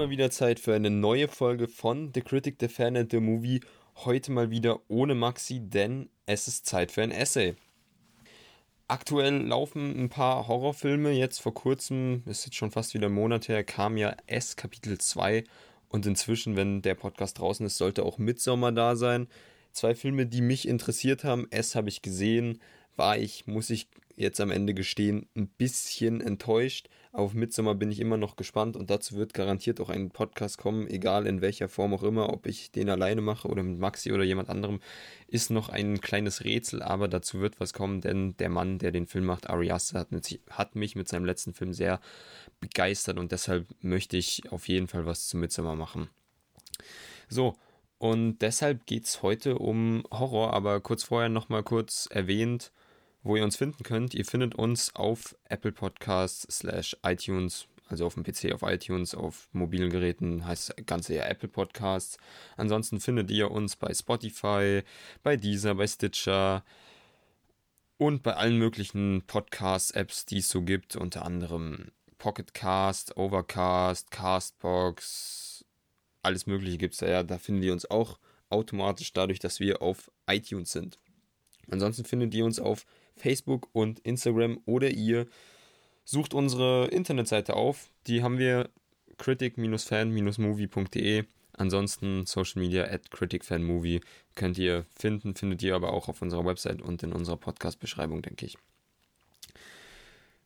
mal wieder Zeit für eine neue Folge von The Critic, The Fan and The Movie. Heute mal wieder ohne Maxi, denn es ist Zeit für ein Essay. Aktuell laufen ein paar Horrorfilme. Jetzt vor kurzem, ist jetzt schon fast wieder ein Monat her, kam ja S Kapitel 2 und inzwischen, wenn der Podcast draußen ist, sollte auch Midsommer da sein. Zwei Filme, die mich interessiert haben. S habe ich gesehen, war ich, muss ich jetzt am Ende gestehen, ein bisschen enttäuscht. Auf Midsommer bin ich immer noch gespannt und dazu wird garantiert auch ein Podcast kommen, egal in welcher Form auch immer, ob ich den alleine mache oder mit Maxi oder jemand anderem, ist noch ein kleines Rätsel, aber dazu wird was kommen, denn der Mann, der den Film macht, Ari hat, hat mich mit seinem letzten Film sehr begeistert und deshalb möchte ich auf jeden Fall was zu Midsommer machen. So, und deshalb geht es heute um Horror, aber kurz vorher nochmal kurz erwähnt, wo ihr uns finden könnt. Ihr findet uns auf Apple Podcasts slash iTunes, also auf dem PC auf iTunes, auf mobilen Geräten heißt das Ganze ja Apple Podcasts. Ansonsten findet ihr uns bei Spotify, bei Deezer, bei Stitcher und bei allen möglichen Podcast-Apps, die es so gibt, unter anderem Pocketcast, Overcast, Castbox, alles Mögliche gibt es da ja. Da finden wir uns auch automatisch dadurch, dass wir auf iTunes sind. Ansonsten findet ihr uns auf Facebook und Instagram oder ihr sucht unsere Internetseite auf. Die haben wir critic-fan-movie.de. Ansonsten Social Media at criticfanmovie könnt ihr finden, findet ihr aber auch auf unserer Website und in unserer Podcast-Beschreibung, denke ich.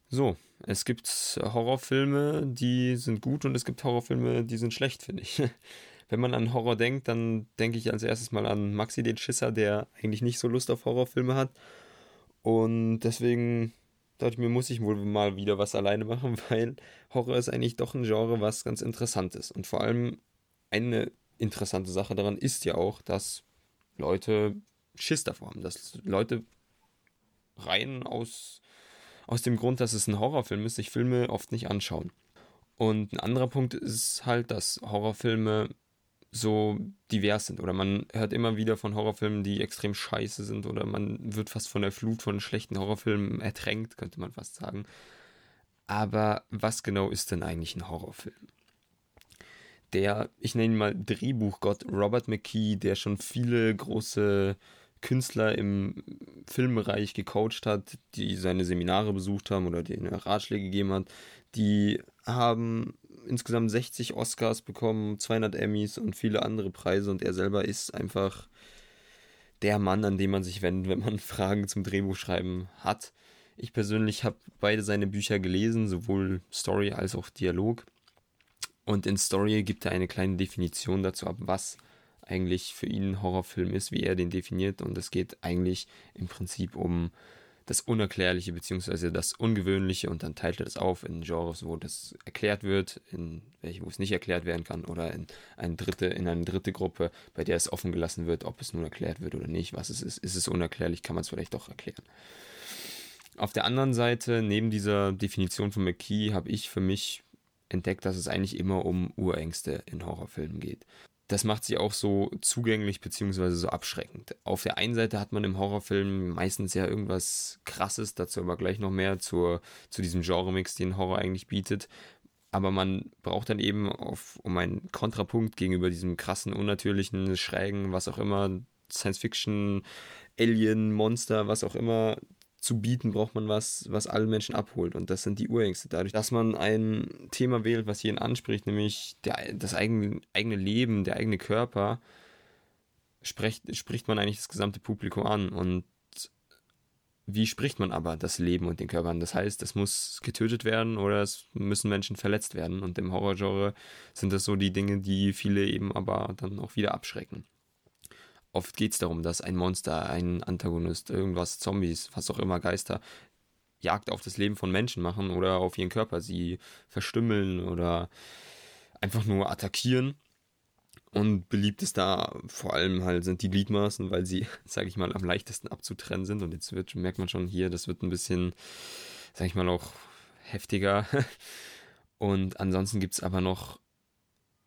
So, es gibt Horrorfilme, die sind gut und es gibt Horrorfilme, die sind schlecht, finde ich. Wenn man an Horror denkt, dann denke ich als erstes mal an Maxi den Schisser, der eigentlich nicht so Lust auf Horrorfilme hat und deswegen dachte ich mir, muss ich wohl mal wieder was alleine machen, weil Horror ist eigentlich doch ein Genre, was ganz interessant ist. Und vor allem eine interessante Sache daran ist ja auch, dass Leute Schiss davor haben, dass Leute rein aus, aus dem Grund, dass es ein Horrorfilm ist, sich Filme oft nicht anschauen. Und ein anderer Punkt ist halt, dass Horrorfilme so divers sind. Oder man hört immer wieder von Horrorfilmen, die extrem scheiße sind. Oder man wird fast von der Flut von schlechten Horrorfilmen ertränkt, könnte man fast sagen. Aber was genau ist denn eigentlich ein Horrorfilm? Der, ich nenne ihn mal Drehbuchgott Robert McKee, der schon viele große Künstler im Filmbereich gecoacht hat, die seine Seminare besucht haben oder denen Ratschläge gegeben hat, die haben insgesamt 60 Oscars bekommen, 200 Emmys und viele andere Preise und er selber ist einfach der Mann, an den man sich wendet, wenn man Fragen zum Drehbuchschreiben hat. Ich persönlich habe beide seine Bücher gelesen, sowohl Story als auch Dialog. Und in Story gibt er eine kleine Definition dazu ab, was eigentlich für ihn ein Horrorfilm ist, wie er den definiert. Und es geht eigentlich im Prinzip um das Unerklärliche bzw. das Ungewöhnliche und dann teilt er das auf in Genres, wo das erklärt wird, in welche, wo es nicht erklärt werden kann oder in eine dritte, in eine dritte Gruppe, bei der es offen gelassen wird, ob es nun erklärt wird oder nicht, was es ist. Ist es unerklärlich, kann man es vielleicht doch erklären. Auf der anderen Seite, neben dieser Definition von McKee, habe ich für mich entdeckt, dass es eigentlich immer um Urängste in Horrorfilmen geht das macht sie auch so zugänglich beziehungsweise so abschreckend. Auf der einen Seite hat man im Horrorfilm meistens ja irgendwas krasses, dazu aber gleich noch mehr zur, zu diesem Genre-Mix, den Horror eigentlich bietet. Aber man braucht dann eben auf, um einen Kontrapunkt gegenüber diesem krassen, unnatürlichen, schrägen, was auch immer, Science-Fiction, Alien, Monster, was auch immer, zu bieten, braucht man was, was alle Menschen abholt. Und das sind die Urängste. Dadurch, dass man ein Thema wählt, was jeden anspricht, nämlich der, das eigene, eigene Leben, der eigene Körper, spricht, spricht man eigentlich das gesamte Publikum an. Und wie spricht man aber das Leben und den Körper an? Das heißt, es muss getötet werden oder es müssen Menschen verletzt werden. Und im Horrorgenre sind das so die Dinge, die viele eben aber dann auch wieder abschrecken. Oft geht es darum, dass ein Monster, ein Antagonist, irgendwas, Zombies, was auch immer, Geister, Jagd auf das Leben von Menschen machen oder auf ihren Körper, sie verstümmeln oder einfach nur attackieren. Und beliebt ist da vor allem halt sind die Gliedmaßen, weil sie, sage ich mal, am leichtesten abzutrennen sind. Und jetzt wird, merkt man schon hier, das wird ein bisschen, sage ich mal, auch heftiger. Und ansonsten gibt es aber noch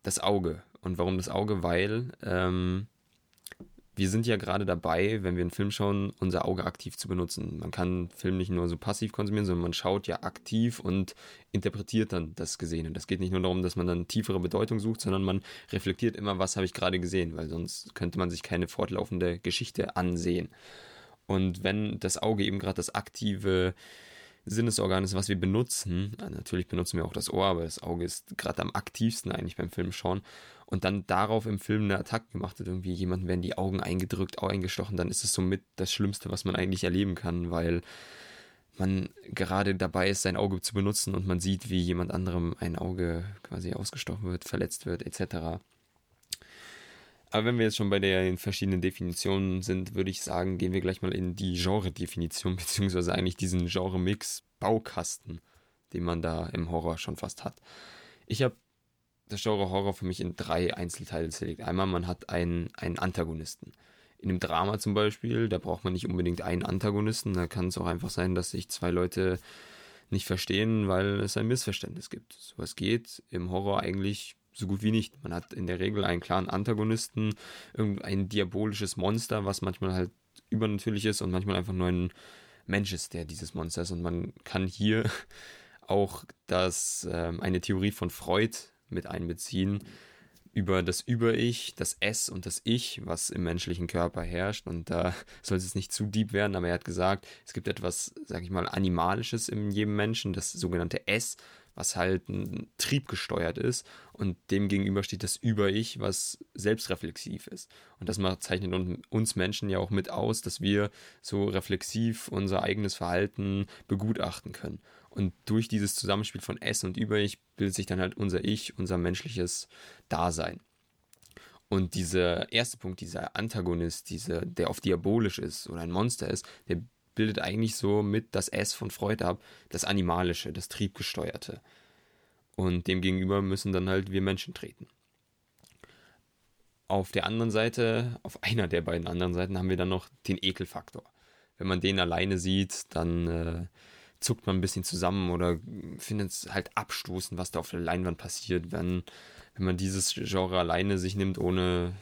das Auge. Und warum das Auge? Weil ähm, wir sind ja gerade dabei, wenn wir einen Film schauen, unser Auge aktiv zu benutzen. Man kann Film nicht nur so passiv konsumieren, sondern man schaut ja aktiv und interpretiert dann das Gesehene. Das geht nicht nur darum, dass man dann tiefere Bedeutung sucht, sondern man reflektiert immer, was habe ich gerade gesehen, weil sonst könnte man sich keine fortlaufende Geschichte ansehen. Und wenn das Auge eben gerade das aktive Sinnesorgan ist, was wir benutzen, natürlich benutzen wir auch das Ohr, aber das Auge ist gerade am aktivsten eigentlich beim Film schauen und dann darauf im Film eine Attacke gemacht wird, irgendwie jemanden werden die Augen eingedrückt, Augen eingestochen, dann ist es somit das Schlimmste, was man eigentlich erleben kann, weil man gerade dabei ist, sein Auge zu benutzen und man sieht, wie jemand anderem ein Auge quasi ausgestochen wird, verletzt wird, etc. Aber wenn wir jetzt schon bei den verschiedenen Definitionen sind, würde ich sagen, gehen wir gleich mal in die Genre-Definition, beziehungsweise eigentlich diesen Genre-Mix Baukasten, den man da im Horror schon fast hat. Ich habe das Genre Horror für mich in drei Einzelteile zerlegt. Einmal, man hat einen, einen Antagonisten. In einem Drama zum Beispiel, da braucht man nicht unbedingt einen Antagonisten. Da kann es auch einfach sein, dass sich zwei Leute nicht verstehen, weil es ein Missverständnis gibt. Sowas geht im Horror eigentlich so gut wie nicht. Man hat in der Regel einen klaren Antagonisten, irgendein diabolisches Monster, was manchmal halt übernatürlich ist und manchmal einfach nur ein Mensch ist, der dieses Monster ist. Und man kann hier auch das, ähm, eine Theorie von Freud mit einbeziehen über das Über-Ich, das Es und das Ich, was im menschlichen Körper herrscht. Und da soll es nicht zu deep werden, aber er hat gesagt, es gibt etwas, sag ich mal, Animalisches in jedem Menschen, das sogenannte Es, was halt ein Trieb gesteuert ist und dem gegenüber steht das Über-Ich, was selbstreflexiv ist. Und das zeichnet uns Menschen ja auch mit aus, dass wir so reflexiv unser eigenes Verhalten begutachten können. Und durch dieses Zusammenspiel von Es und Über-Ich bildet sich dann halt unser Ich, unser menschliches Dasein. Und dieser erste Punkt, dieser Antagonist, dieser, der oft diabolisch ist oder ein Monster ist, der bildet eigentlich so mit das S von Freud ab, das Animalische, das Triebgesteuerte. Und demgegenüber müssen dann halt wir Menschen treten. Auf der anderen Seite, auf einer der beiden anderen Seiten, haben wir dann noch den Ekelfaktor. Wenn man den alleine sieht, dann äh, zuckt man ein bisschen zusammen oder findet es halt abstoßend, was da auf der Leinwand passiert, wenn, wenn man dieses Genre alleine sich nimmt, ohne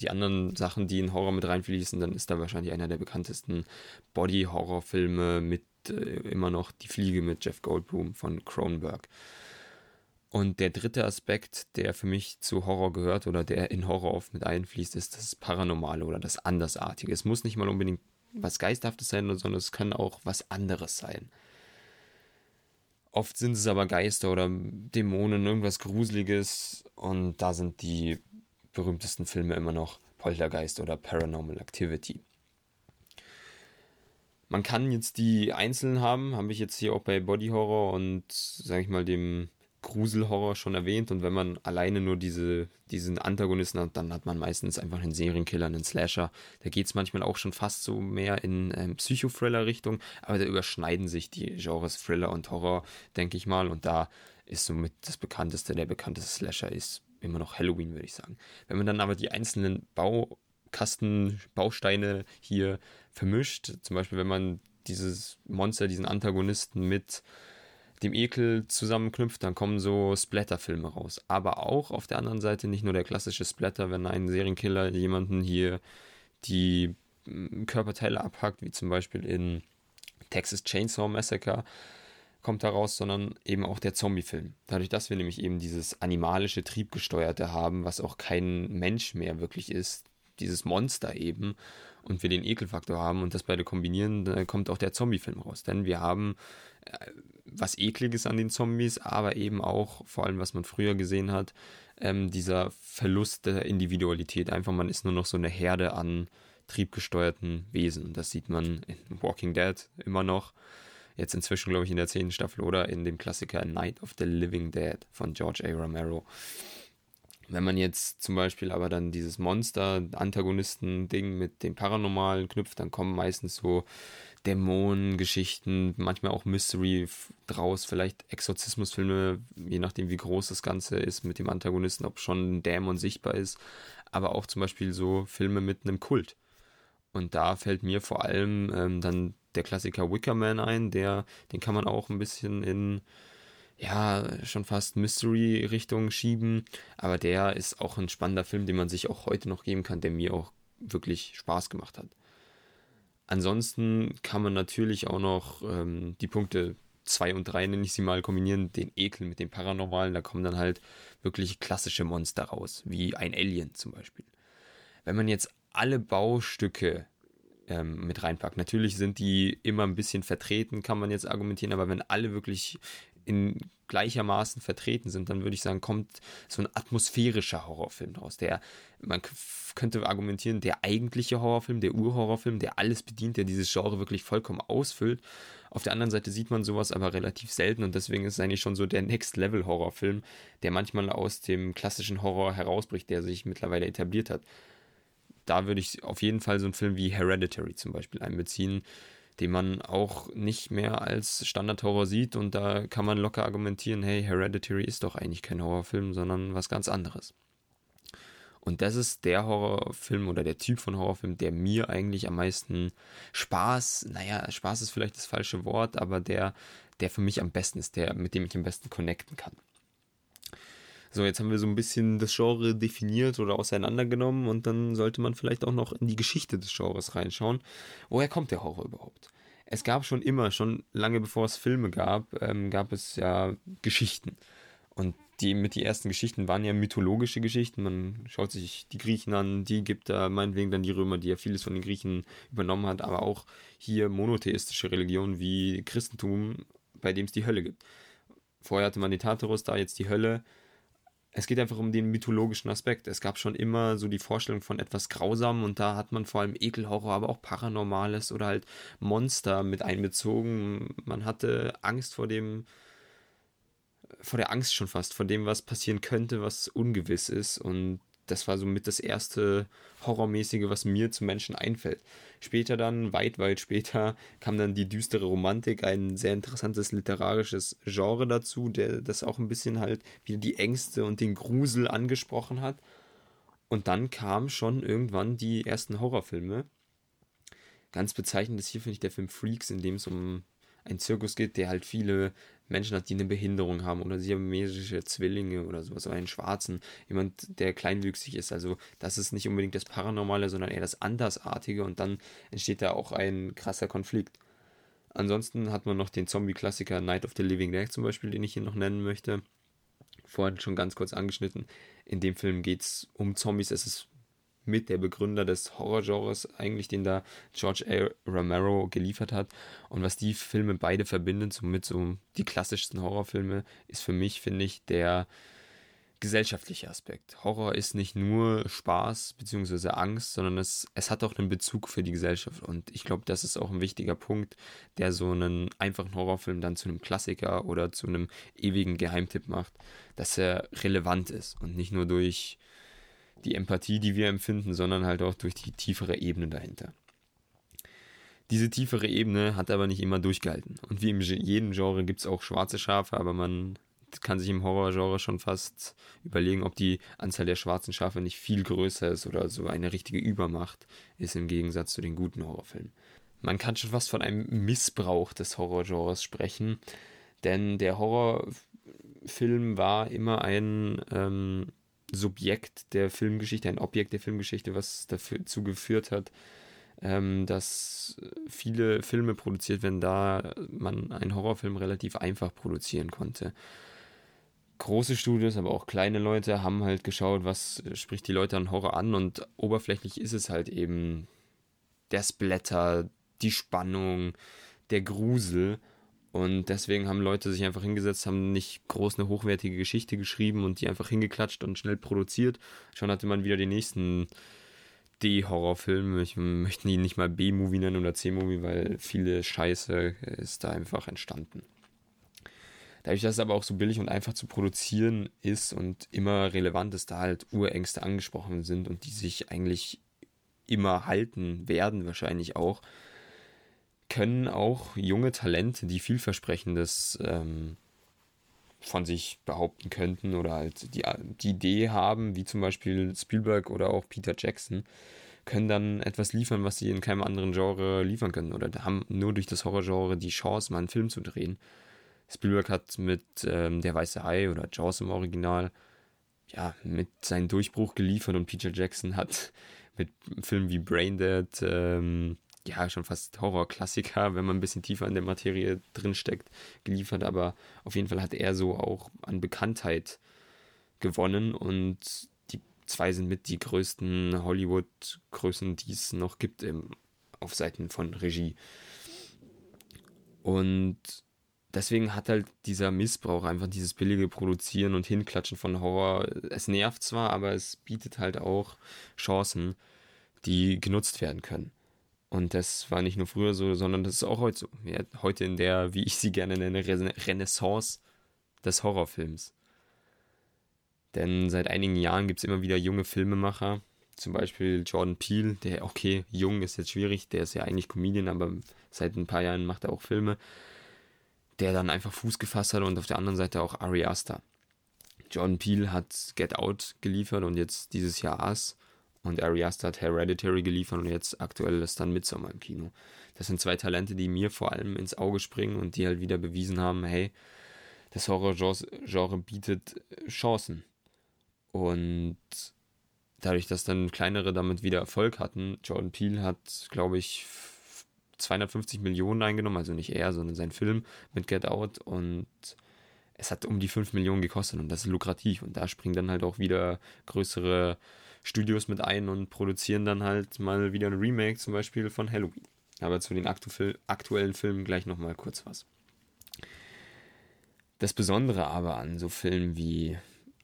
die anderen Sachen, die in Horror mit reinfließen, dann ist da wahrscheinlich einer der bekanntesten Body-Horror-Filme mit äh, immer noch Die Fliege mit Jeff Goldblum von Cronenberg. Und der dritte Aspekt, der für mich zu Horror gehört oder der in Horror oft mit einfließt, ist das Paranormale oder das Andersartige. Es muss nicht mal unbedingt was Geisthaftes sein, sondern es kann auch was anderes sein. Oft sind es aber Geister oder Dämonen, irgendwas Gruseliges und da sind die berühmtesten Filme immer noch Poltergeist oder Paranormal Activity. Man kann jetzt die einzelnen haben, habe ich jetzt hier auch bei Body Horror und, sage ich mal, dem Gruselhorror schon erwähnt. Und wenn man alleine nur diese, diesen Antagonisten hat, dann hat man meistens einfach einen Serienkiller, einen Slasher. Da geht es manchmal auch schon fast so mehr in ähm, Psychothriller-Richtung, aber da überschneiden sich die Genres Thriller und Horror, denke ich mal. Und da ist somit das bekannteste, der bekannteste Slasher ist immer noch Halloween, würde ich sagen. Wenn man dann aber die einzelnen Baukasten, Bausteine hier vermischt, zum Beispiel wenn man dieses Monster, diesen Antagonisten mit dem Ekel zusammenknüpft, dann kommen so Splatter-Filme raus. Aber auch auf der anderen Seite nicht nur der klassische Splatter, wenn ein Serienkiller jemanden hier die mm, Körperteile abhackt, wie zum Beispiel in Texas Chainsaw Massacre, kommt daraus, sondern eben auch der Zombie-Film. Dadurch, dass wir nämlich eben dieses animalische, triebgesteuerte haben, was auch kein Mensch mehr wirklich ist, dieses Monster eben, und wir den Ekelfaktor haben und das beide kombinieren, dann kommt auch der Zombie-Film raus. Denn wir haben äh, was Ekliges an den Zombies, aber eben auch, vor allem was man früher gesehen hat, ähm, dieser Verlust der Individualität. Einfach, man ist nur noch so eine Herde an triebgesteuerten Wesen. Und das sieht man in Walking Dead immer noch Jetzt inzwischen, glaube ich, in der zehnten Staffel oder in dem Klassiker Night of the Living Dead von George A. Romero. Wenn man jetzt zum Beispiel aber dann dieses Monster-Antagonisten-Ding mit dem Paranormalen knüpft, dann kommen meistens so Dämonengeschichten, manchmal auch Mystery draus, vielleicht Exorzismusfilme, je nachdem wie groß das Ganze ist mit dem Antagonisten, ob schon ein Dämon sichtbar ist, aber auch zum Beispiel so Filme mit einem Kult. Und da fällt mir vor allem ähm, dann der Klassiker Wickerman ein, der, den kann man auch ein bisschen in, ja, schon fast Mystery-Richtung schieben, aber der ist auch ein spannender Film, den man sich auch heute noch geben kann, der mir auch wirklich Spaß gemacht hat. Ansonsten kann man natürlich auch noch ähm, die Punkte 2 und 3, nenne ich sie mal, kombinieren, den Ekel mit dem Paranormalen. Da kommen dann halt wirklich klassische Monster raus, wie ein Alien zum Beispiel. Wenn man jetzt alle Baustücke ähm, mit reinpackt, natürlich sind die immer ein bisschen vertreten, kann man jetzt argumentieren, aber wenn alle wirklich in gleichermaßen vertreten sind, dann würde ich sagen, kommt so ein atmosphärischer Horrorfilm draus. Der, man könnte argumentieren, der eigentliche Horrorfilm, der Urhorrorfilm, der alles bedient, der dieses Genre wirklich vollkommen ausfüllt. Auf der anderen Seite sieht man sowas aber relativ selten und deswegen ist es eigentlich schon so der Next-Level-Horrorfilm, der manchmal aus dem klassischen Horror herausbricht, der sich mittlerweile etabliert hat. Da würde ich auf jeden Fall so einen Film wie Hereditary zum Beispiel einbeziehen den man auch nicht mehr als Standard-Horror sieht. Und da kann man locker argumentieren, hey, Hereditary ist doch eigentlich kein Horrorfilm, sondern was ganz anderes. Und das ist der Horrorfilm oder der Typ von Horrorfilm, der mir eigentlich am meisten Spaß, naja, Spaß ist vielleicht das falsche Wort, aber der, der für mich am besten ist, der, mit dem ich am besten connecten kann. So, jetzt haben wir so ein bisschen das Genre definiert oder auseinandergenommen und dann sollte man vielleicht auch noch in die Geschichte des Genres reinschauen. Woher kommt der Horror überhaupt? Es gab schon immer, schon lange bevor es Filme gab, ähm, gab es ja Geschichten. Und die mit die ersten Geschichten waren ja mythologische Geschichten. Man schaut sich die Griechen an, die gibt da meinetwegen dann die Römer, die ja vieles von den Griechen übernommen hat, aber auch hier monotheistische Religionen wie Christentum, bei dem es die Hölle gibt. Vorher hatte man die Tartarus, da jetzt die Hölle es geht einfach um den mythologischen Aspekt. Es gab schon immer so die Vorstellung von etwas Grausamem und da hat man vor allem Ekelhorror, aber auch Paranormales oder halt Monster mit einbezogen. Man hatte Angst vor dem, vor der Angst schon fast, vor dem, was passieren könnte, was ungewiss ist und das war somit das erste Horrormäßige, was mir zum Menschen einfällt. Später dann, weit, weit später, kam dann die düstere Romantik, ein sehr interessantes literarisches Genre dazu, der das auch ein bisschen halt wieder die Ängste und den Grusel angesprochen hat. Und dann kamen schon irgendwann die ersten Horrorfilme. Ganz bezeichnend ist hier, finde ich, der Film Freaks, in dem es um einen Zirkus geht, der halt viele Menschen hat, die eine Behinderung haben oder siamesische Zwillinge oder sowas, oder einen Schwarzen, jemand, der kleinwüchsig ist. Also das ist nicht unbedingt das Paranormale, sondern eher das Andersartige und dann entsteht da auch ein krasser Konflikt. Ansonsten hat man noch den Zombie-Klassiker Night of the Living Dead zum Beispiel, den ich hier noch nennen möchte. Vorhin schon ganz kurz angeschnitten. In dem Film geht es um Zombies. Es ist mit der Begründer des Horrorgenres eigentlich, den da George A. Romero geliefert hat. Und was die Filme beide verbindet, somit so die klassischsten Horrorfilme, ist für mich, finde ich, der gesellschaftliche Aspekt. Horror ist nicht nur Spaß bzw. Angst, sondern es, es hat auch einen Bezug für die Gesellschaft. Und ich glaube, das ist auch ein wichtiger Punkt, der so einen einfachen Horrorfilm dann zu einem Klassiker oder zu einem ewigen Geheimtipp macht, dass er relevant ist und nicht nur durch die Empathie, die wir empfinden, sondern halt auch durch die tiefere Ebene dahinter. Diese tiefere Ebene hat aber nicht immer durchgehalten. Und wie in jedem Genre gibt es auch schwarze Schafe, aber man kann sich im Horrorgenre schon fast überlegen, ob die Anzahl der schwarzen Schafe nicht viel größer ist oder so eine richtige Übermacht ist im Gegensatz zu den guten Horrorfilmen. Man kann schon fast von einem Missbrauch des Horrorgenres sprechen, denn der Horrorfilm war immer ein ähm, Subjekt der Filmgeschichte, ein Objekt der Filmgeschichte, was dazu geführt hat, ähm, dass viele Filme produziert werden, da man einen Horrorfilm relativ einfach produzieren konnte. Große Studios, aber auch kleine Leute haben halt geschaut, was spricht die Leute an Horror an und oberflächlich ist es halt eben der Splatter, die Spannung, der Grusel und deswegen haben Leute sich einfach hingesetzt, haben nicht groß eine hochwertige Geschichte geschrieben und die einfach hingeklatscht und schnell produziert. Schon hatte man wieder den nächsten D-Horrorfilm. Ich möchte ihn nicht mal B-Movie nennen oder C-Movie, weil viele Scheiße ist da einfach entstanden. Dadurch, dass es aber auch so billig und einfach zu produzieren ist und immer relevant ist, da halt Urängste angesprochen sind und die sich eigentlich immer halten werden, wahrscheinlich auch, können auch junge Talente, die vielversprechendes ähm, von sich behaupten könnten oder halt die, die Idee haben, wie zum Beispiel Spielberg oder auch Peter Jackson, können dann etwas liefern, was sie in keinem anderen Genre liefern können oder haben nur durch das Horrorgenre die Chance, mal einen Film zu drehen. Spielberg hat mit ähm, Der Weiße Hai oder Jaws im Original ja, mit seinem Durchbruch geliefert und Peter Jackson hat mit Filmen wie Braindead, ähm, ja, schon fast Horrorklassiker, wenn man ein bisschen tiefer in der Materie drinsteckt, geliefert. Aber auf jeden Fall hat er so auch an Bekanntheit gewonnen und die zwei sind mit die größten Hollywood-Größen, die es noch gibt im, auf Seiten von Regie. Und deswegen hat halt dieser Missbrauch, einfach dieses billige Produzieren und Hinklatschen von Horror, es nervt zwar, aber es bietet halt auch Chancen, die genutzt werden können. Und das war nicht nur früher so, sondern das ist auch heute so. Ja, heute in der, wie ich sie gerne nenne, Renaissance des Horrorfilms. Denn seit einigen Jahren gibt es immer wieder junge Filmemacher, zum Beispiel Jordan Peele, der, okay, jung ist jetzt schwierig, der ist ja eigentlich Comedian, aber seit ein paar Jahren macht er auch Filme, der dann einfach Fuß gefasst hat und auf der anderen Seite auch Ari Aster. Jordan Peele hat Get Out geliefert und jetzt dieses Jahr Us und Ari Aster hat Hereditary geliefert und jetzt aktuell ist dann Midsommar im Kino. Das sind zwei Talente, die mir vor allem ins Auge springen und die halt wieder bewiesen haben, hey, das Horror-Genre bietet Chancen. Und dadurch, dass dann kleinere damit wieder Erfolg hatten, Jordan Peele hat, glaube ich, 250 Millionen eingenommen, also nicht er, sondern sein Film mit Get Out und es hat um die 5 Millionen gekostet und das ist lukrativ und da springen dann halt auch wieder größere Studios mit ein und produzieren dann halt mal wieder ein Remake zum Beispiel von Halloween. Aber zu den aktu aktuellen Filmen gleich nochmal kurz was. Das Besondere aber an so Filmen wie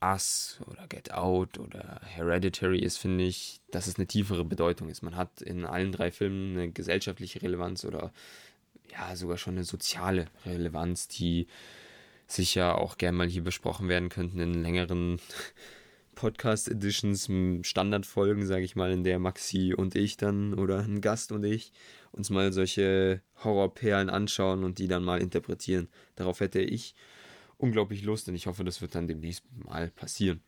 Us oder Get Out oder Hereditary ist, finde ich, dass es eine tiefere Bedeutung ist. Man hat in allen drei Filmen eine gesellschaftliche Relevanz oder ja, sogar schon eine soziale Relevanz, die sicher auch gern mal hier besprochen werden könnten in längeren Podcast-Editions, Standardfolgen, sage ich mal, in der Maxi und ich dann oder ein Gast und ich uns mal solche Horrorperlen anschauen und die dann mal interpretieren. Darauf hätte ich unglaublich Lust und ich hoffe, das wird dann demnächst mal passieren.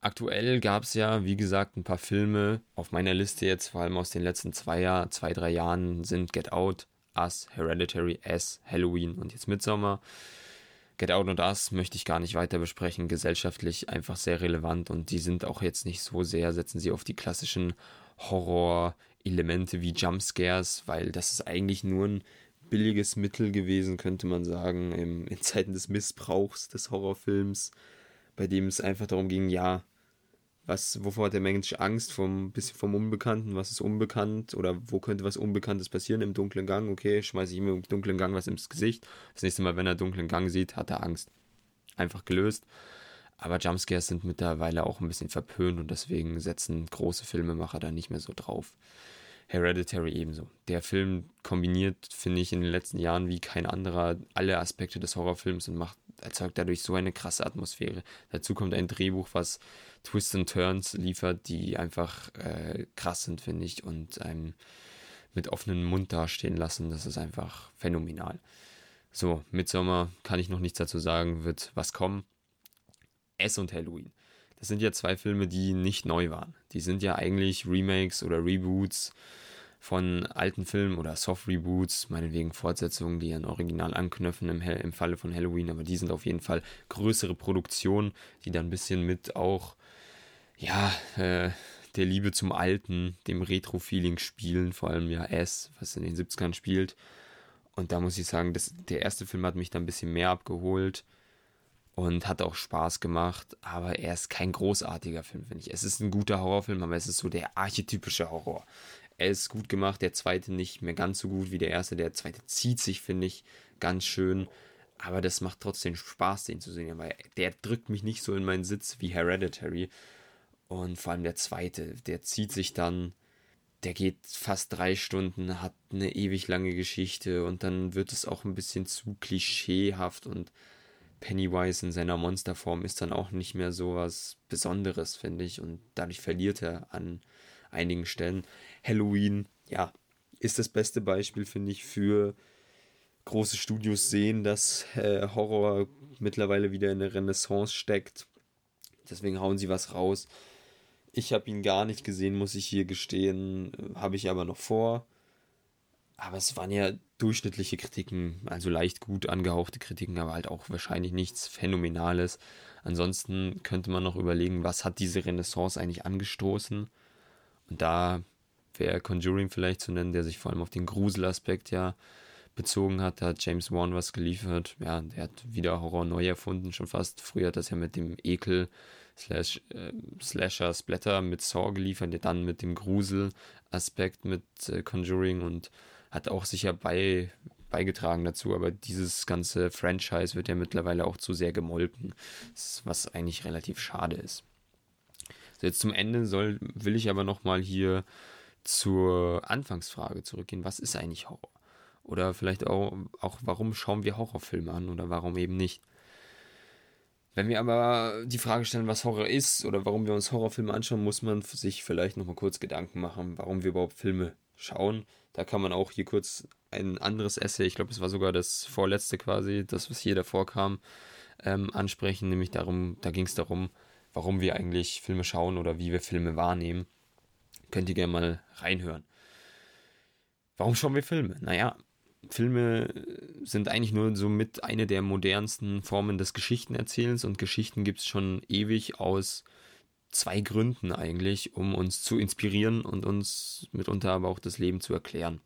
Aktuell gab es ja, wie gesagt, ein paar Filme auf meiner Liste jetzt, vor allem aus den letzten zwei, Jahr, zwei drei Jahren, sind Get Out, Us, Hereditary, S, Halloween und jetzt Midsommar. Get Out und Us möchte ich gar nicht weiter besprechen, gesellschaftlich einfach sehr relevant und die sind auch jetzt nicht so sehr, setzen sie auf die klassischen Horror-Elemente wie Jumpscares, weil das ist eigentlich nur ein billiges Mittel gewesen, könnte man sagen, in Zeiten des Missbrauchs des Horrorfilms, bei dem es einfach darum ging, ja, was, wovor hat der Mensch Angst? Vom bisschen vom Unbekannten, was ist unbekannt oder wo könnte was Unbekanntes passieren im dunklen Gang? Okay, schmeiße ich ihm im dunklen Gang was ins Gesicht. Das nächste Mal, wenn er dunklen Gang sieht, hat er Angst. Einfach gelöst. Aber Jumpscares sind mittlerweile auch ein bisschen verpönt und deswegen setzen große Filmemacher da nicht mehr so drauf. Hereditary ebenso. Der Film kombiniert, finde ich, in den letzten Jahren wie kein anderer alle Aspekte des Horrorfilms und macht, erzeugt dadurch so eine krasse Atmosphäre. Dazu kommt ein Drehbuch, was Twists and Turns liefert, die einfach äh, krass sind, finde ich, und einem mit offenem Mund dastehen lassen. Das ist einfach phänomenal. So, Midsommer kann ich noch nichts dazu sagen, wird was kommen. S und Halloween. Das sind ja zwei Filme, die nicht neu waren. Die sind ja eigentlich Remakes oder Reboots von alten Filmen oder Soft-Reboots, meinetwegen Fortsetzungen, die an Original anknüpfen im, im Falle von Halloween, aber die sind auf jeden Fall größere Produktionen, die dann ein bisschen mit auch, ja, äh, der Liebe zum Alten, dem Retro-Feeling spielen, vor allem ja S, was in den 70ern spielt. Und da muss ich sagen, das, der erste Film hat mich da ein bisschen mehr abgeholt und hat auch Spaß gemacht, aber er ist kein großartiger Film, finde ich. Es ist ein guter Horrorfilm, aber es ist so der archetypische Horror. Er ist gut gemacht, der zweite nicht mehr ganz so gut wie der erste. Der zweite zieht sich, finde ich, ganz schön. Aber das macht trotzdem Spaß, den zu sehen, weil der drückt mich nicht so in meinen Sitz wie Hereditary. Und vor allem der zweite, der zieht sich dann, der geht fast drei Stunden, hat eine ewig lange Geschichte und dann wird es auch ein bisschen zu klischeehaft und Pennywise in seiner Monsterform ist dann auch nicht mehr so was Besonderes, finde ich. Und dadurch verliert er an einigen Stellen. Halloween, ja, ist das beste Beispiel, finde ich, für große Studios sehen, dass äh, Horror mittlerweile wieder in der Renaissance steckt. Deswegen hauen sie was raus. Ich habe ihn gar nicht gesehen, muss ich hier gestehen. Habe ich aber noch vor. Aber es waren ja durchschnittliche Kritiken, also leicht gut angehauchte Kritiken, aber halt auch wahrscheinlich nichts Phänomenales. Ansonsten könnte man noch überlegen, was hat diese Renaissance eigentlich angestoßen? Und da wäre Conjuring vielleicht zu nennen, der sich vor allem auf den Gruselaspekt ja bezogen hat. Da hat James Wan was geliefert. Ja, der hat wieder Horror neu erfunden, schon fast. Früher hat das ja mit dem Ekel slash, äh, Slasher Splatter mit Saw geliefert, dann mit dem Grusel-Aspekt mit äh, Conjuring und hat auch sicher bei, beigetragen dazu, aber dieses ganze Franchise wird ja mittlerweile auch zu sehr gemolken, was eigentlich relativ schade ist. So, jetzt zum Ende soll, will ich aber nochmal hier zur Anfangsfrage zurückgehen. Was ist eigentlich Horror? Oder vielleicht auch, auch, warum schauen wir Horrorfilme an oder warum eben nicht? Wenn wir aber die Frage stellen, was Horror ist oder warum wir uns Horrorfilme anschauen, muss man sich vielleicht nochmal kurz Gedanken machen, warum wir überhaupt Filme schauen. Da kann man auch hier kurz ein anderes Essay, ich glaube, es war sogar das vorletzte quasi, das, was hier davor kam, ähm, ansprechen. Nämlich darum, da ging es darum, warum wir eigentlich Filme schauen oder wie wir Filme wahrnehmen. Könnt ihr gerne mal reinhören. Warum schauen wir Filme? Naja, Filme sind eigentlich nur so mit eine der modernsten Formen des Geschichtenerzählens und Geschichten gibt es schon ewig aus zwei Gründen eigentlich, um uns zu inspirieren und uns mitunter aber auch das Leben zu erklären.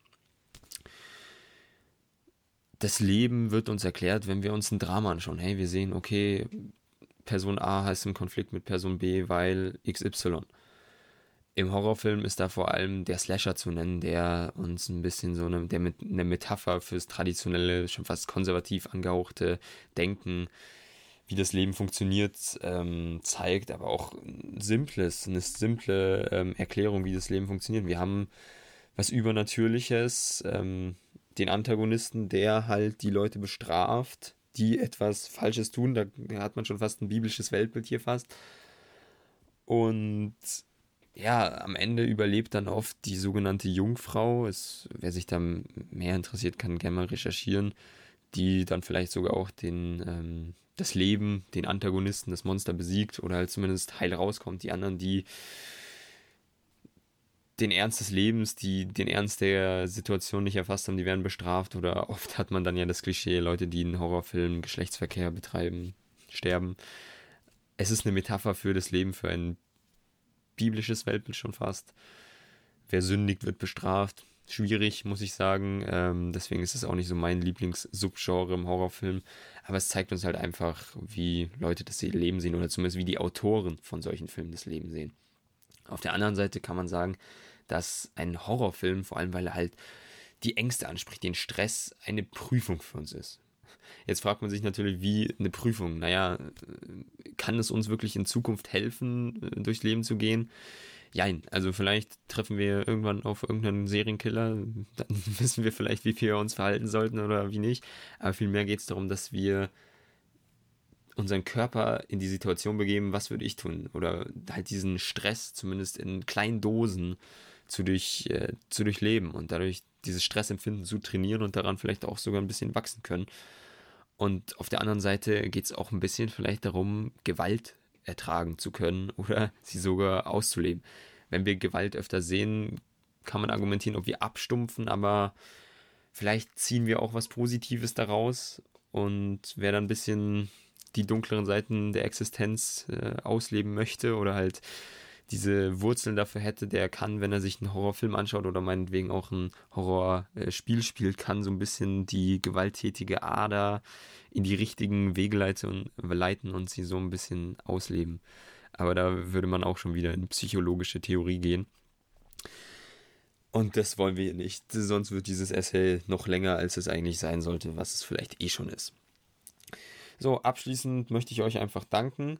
Das Leben wird uns erklärt, wenn wir uns ein Drama anschauen. Hey, wir sehen, okay, Person A heißt im Konflikt mit Person B, weil XY im Horrorfilm ist da vor allem der Slasher zu nennen, der uns ein bisschen so eine, der mit eine Metapher fürs traditionelle, schon fast konservativ angehauchte Denken, wie das Leben funktioniert, ähm, zeigt, aber auch ein simples, eine simple ähm, Erklärung, wie das Leben funktioniert. Wir haben was Übernatürliches, ähm, den Antagonisten, der halt die Leute bestraft, die etwas Falsches tun. Da hat man schon fast ein biblisches Weltbild hier fast. Und ja, am Ende überlebt dann oft die sogenannte Jungfrau. Es, wer sich da mehr interessiert, kann gerne mal recherchieren, die dann vielleicht sogar auch den, ähm, das Leben, den Antagonisten, das Monster besiegt oder halt zumindest heil rauskommt. Die anderen, die den Ernst des Lebens, die den Ernst der Situation nicht erfasst haben, die werden bestraft oder oft hat man dann ja das Klischee, Leute, die in Horrorfilmen Geschlechtsverkehr betreiben, sterben. Es ist eine Metapher für das Leben, für ein biblisches Weltbild schon fast. Wer sündigt, wird bestraft. Schwierig, muss ich sagen. Ähm, deswegen ist es auch nicht so mein Lieblings-Subgenre im Horrorfilm. Aber es zeigt uns halt einfach, wie Leute das Leben sehen oder zumindest wie die Autoren von solchen Filmen das Leben sehen. Auf der anderen Seite kann man sagen, dass ein Horrorfilm, vor allem weil er halt die Ängste anspricht, den Stress, eine Prüfung für uns ist. Jetzt fragt man sich natürlich, wie eine Prüfung. Naja, kann es uns wirklich in Zukunft helfen, äh, durchs Leben zu gehen? Jein, also vielleicht treffen wir irgendwann auf irgendeinen Serienkiller, dann wissen wir vielleicht, wie wir uns verhalten sollten oder wie nicht. Aber vielmehr geht es darum, dass wir unseren Körper in die Situation begeben, was würde ich tun? Oder halt diesen Stress zumindest in kleinen Dosen zu, durch, äh, zu durchleben und dadurch dieses Stressempfinden zu trainieren und daran vielleicht auch sogar ein bisschen wachsen können. Und auf der anderen Seite geht es auch ein bisschen vielleicht darum, Gewalt ertragen zu können oder sie sogar auszuleben. Wenn wir Gewalt öfter sehen, kann man argumentieren, ob wir abstumpfen, aber vielleicht ziehen wir auch was Positives daraus und wer dann ein bisschen die dunkleren Seiten der Existenz äh, ausleben möchte oder halt diese Wurzeln dafür hätte, der kann, wenn er sich einen Horrorfilm anschaut oder meinetwegen auch ein Horrorspiel spielt, kann so ein bisschen die gewalttätige Ader in die richtigen Wege leiten und sie so ein bisschen ausleben. Aber da würde man auch schon wieder in psychologische Theorie gehen. Und das wollen wir nicht. Sonst wird dieses Essay noch länger, als es eigentlich sein sollte, was es vielleicht eh schon ist. So, abschließend möchte ich euch einfach danken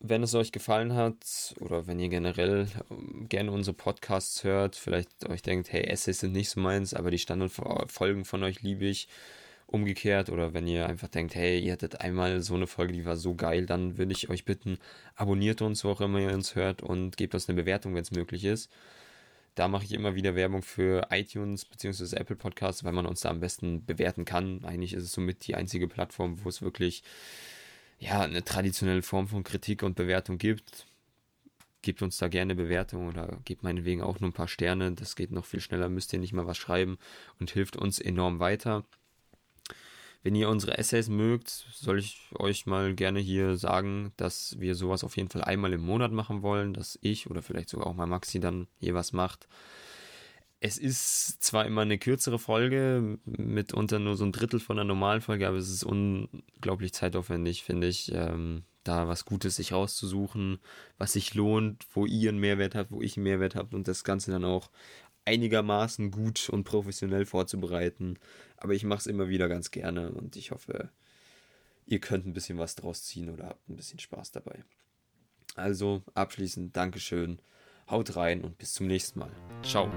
wenn es euch gefallen hat oder wenn ihr generell ähm, gerne unsere Podcasts hört, vielleicht euch denkt, hey, Essays sind nicht so meins, aber die Standardfolgen von euch liebe ich. Umgekehrt oder wenn ihr einfach denkt, hey, ihr hattet einmal so eine Folge, die war so geil, dann würde ich euch bitten, abonniert uns, wo auch immer ihr uns hört und gebt uns eine Bewertung, wenn es möglich ist. Da mache ich immer wieder Werbung für iTunes bzw. Apple Podcasts, weil man uns da am besten bewerten kann. Eigentlich ist es somit die einzige Plattform, wo es wirklich ja, eine traditionelle Form von Kritik und Bewertung gibt, gebt uns da gerne Bewertung oder gebt meinetwegen auch nur ein paar Sterne. Das geht noch viel schneller, müsst ihr nicht mal was schreiben und hilft uns enorm weiter. Wenn ihr unsere Essays mögt, soll ich euch mal gerne hier sagen, dass wir sowas auf jeden Fall einmal im Monat machen wollen, dass ich oder vielleicht sogar auch mal Maxi dann hier was macht. Es ist zwar immer eine kürzere Folge, mitunter nur so ein Drittel von einer normalen Folge, aber es ist unglaublich zeitaufwendig, finde ich, ähm, da was Gutes sich rauszusuchen, was sich lohnt, wo ihr einen Mehrwert habt, wo ich einen Mehrwert habt und das Ganze dann auch einigermaßen gut und professionell vorzubereiten. Aber ich mache es immer wieder ganz gerne und ich hoffe, ihr könnt ein bisschen was draus ziehen oder habt ein bisschen Spaß dabei. Also abschließend Dankeschön, Haut rein und bis zum nächsten Mal. Ciao.